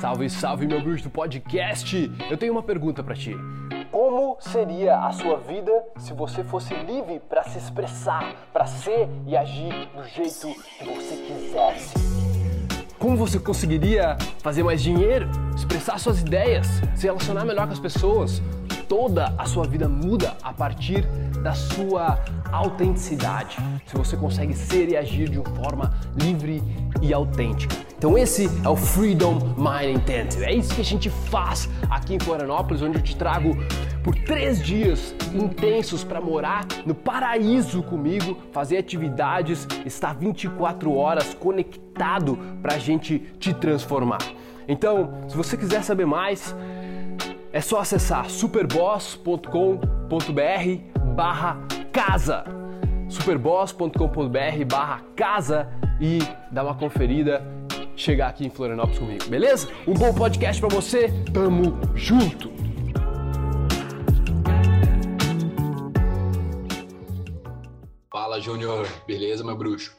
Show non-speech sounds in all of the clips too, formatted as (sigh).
Salve, salve, meu bruxo do podcast! Eu tenho uma pergunta para ti. Como seria a sua vida se você fosse livre para se expressar, para ser e agir do jeito que você quisesse? Como você conseguiria fazer mais dinheiro, expressar suas ideias, se relacionar melhor com as pessoas? Toda a sua vida muda a partir da sua autenticidade. Se você consegue ser e agir de uma forma livre e autêntica. Então esse é o Freedom Mind Intensive. É isso que a gente faz aqui em Florianópolis, onde eu te trago por três dias intensos para morar no paraíso comigo, fazer atividades, estar 24 horas conectado para a gente te transformar. Então, se você quiser saber mais, é só acessar superboss.com.br barra casa superboss.com.br barra casa e dar uma conferida, chegar aqui em Florianópolis comigo, beleza? Um bom podcast para você, tamo junto! Fala Júnior, beleza meu bruxo?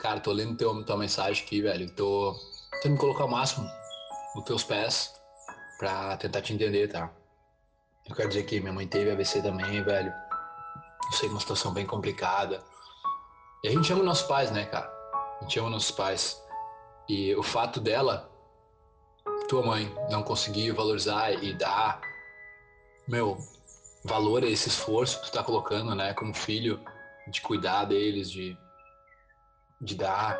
Cara, tô lendo teu, tua mensagem aqui, velho, tô tentando colocar o máximo nos teus pés pra tentar te entender, tá? Eu quero dizer que minha mãe teve AVC também, velho. Eu sei uma situação bem complicada. E a gente ama nossos pais, né, cara? A gente ama nossos pais. E o fato dela, tua mãe, não conseguir valorizar e dar, meu, valor a esse esforço que tu tá colocando, né, como filho, de cuidar deles, de, de dar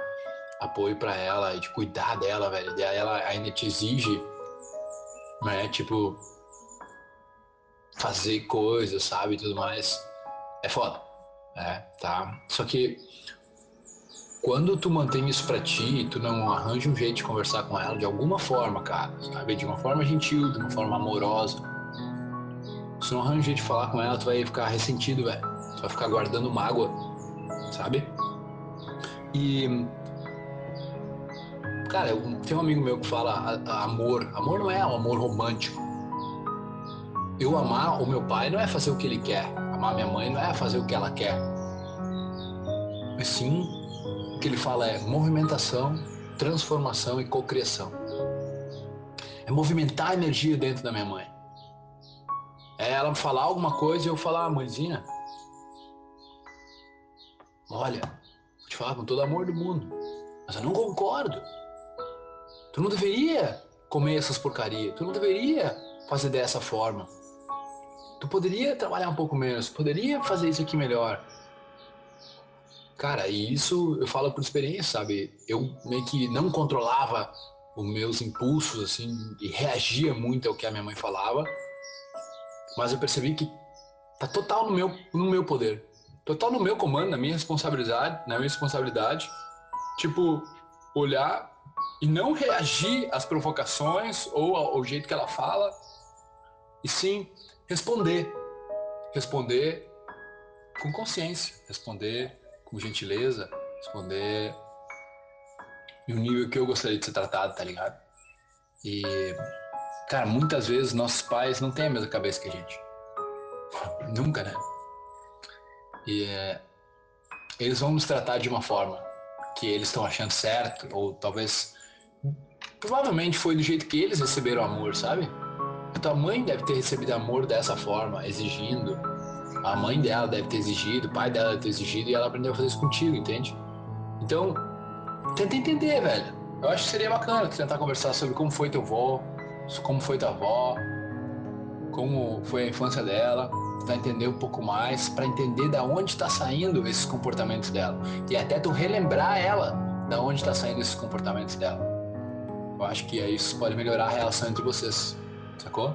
apoio para ela de cuidar dela, velho. E ela ainda te exige, né, tipo, fazer coisas, sabe, tudo mais. É foda, é, tá? Só que quando tu mantém isso pra ti, tu não arranja um jeito de conversar com ela de alguma forma, cara, sabe? De uma forma gentil, de uma forma amorosa. Se não arranja um jeito de falar com ela, tu vai ficar ressentido, velho. Tu vai ficar guardando mágoa, sabe? E. Cara, tem um amigo meu que fala amor. Amor não é um amor romântico. Eu amar o meu pai não é fazer o que ele quer. Amar minha mãe não é fazer o que ela quer. Mas sim que ele fala é movimentação, transformação e cocriação. É movimentar a energia dentro da minha mãe. É ela falar alguma coisa e eu falar, ah, mãezinha, olha, vou te falar com todo amor do mundo, mas eu não concordo. Tu não deveria comer essas porcarias, tu não deveria fazer dessa forma. Tu poderia trabalhar um pouco menos, poderia fazer isso aqui melhor. Cara, e isso eu falo por experiência, sabe? Eu meio que não controlava os meus impulsos, assim, e reagia muito ao que a minha mãe falava, mas eu percebi que tá total no meu, no meu poder, total no meu comando, na minha responsabilidade, na minha responsabilidade, tipo, olhar e não reagir às provocações ou ao, ao jeito que ela fala, e sim responder. Responder com consciência, responder com gentileza, responder no nível que eu gostaria de ser tratado, tá ligado? E, cara, muitas vezes nossos pais não têm a mesma cabeça que a gente. (laughs) Nunca, né? E é, eles vão nos tratar de uma forma que eles estão achando certo, ou talvez. Provavelmente foi do jeito que eles receberam amor, sabe? A tua mãe deve ter recebido amor dessa forma, exigindo, a mãe dela deve ter exigido, o pai dela deve ter exigido e ela aprendeu a fazer isso contigo, entende? Então, tenta entender, velho. Eu acho que seria bacana tentar conversar sobre como foi teu avô, como foi tua avó, como foi a infância dela, tentar entender um pouco mais, para entender da onde está saindo esses comportamentos dela e até tu relembrar ela da onde está saindo esses comportamentos dela. Eu acho que isso pode melhorar a relação entre vocês, sacou?